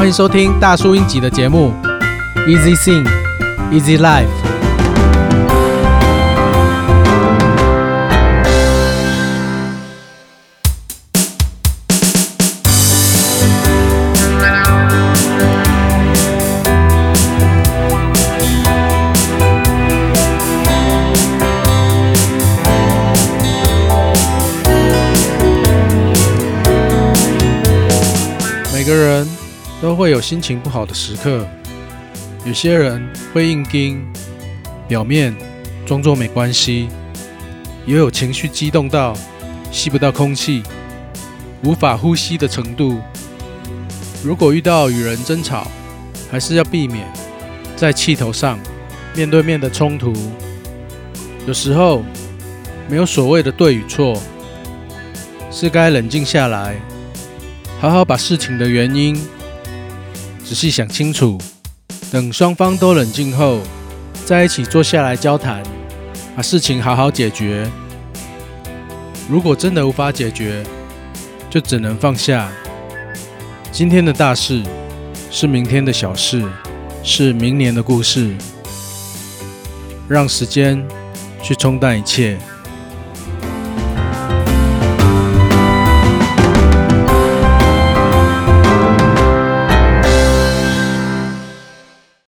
欢迎收听大叔英吉的节目，Easy Sing, Easy Life。每个人都会有心情不好的时刻，有些人会硬盯，表面装作没关系，也有情绪激动到吸不到空气、无法呼吸的程度。如果遇到与人争吵，还是要避免在气头上面对面的冲突。有时候没有所谓的对与错，是该冷静下来。好好把事情的原因仔细想清楚，等双方都冷静后，再一起坐下来交谈，把事情好好解决。如果真的无法解决，就只能放下。今天的大事是明天的小事，是明年的故事。让时间去冲淡一切。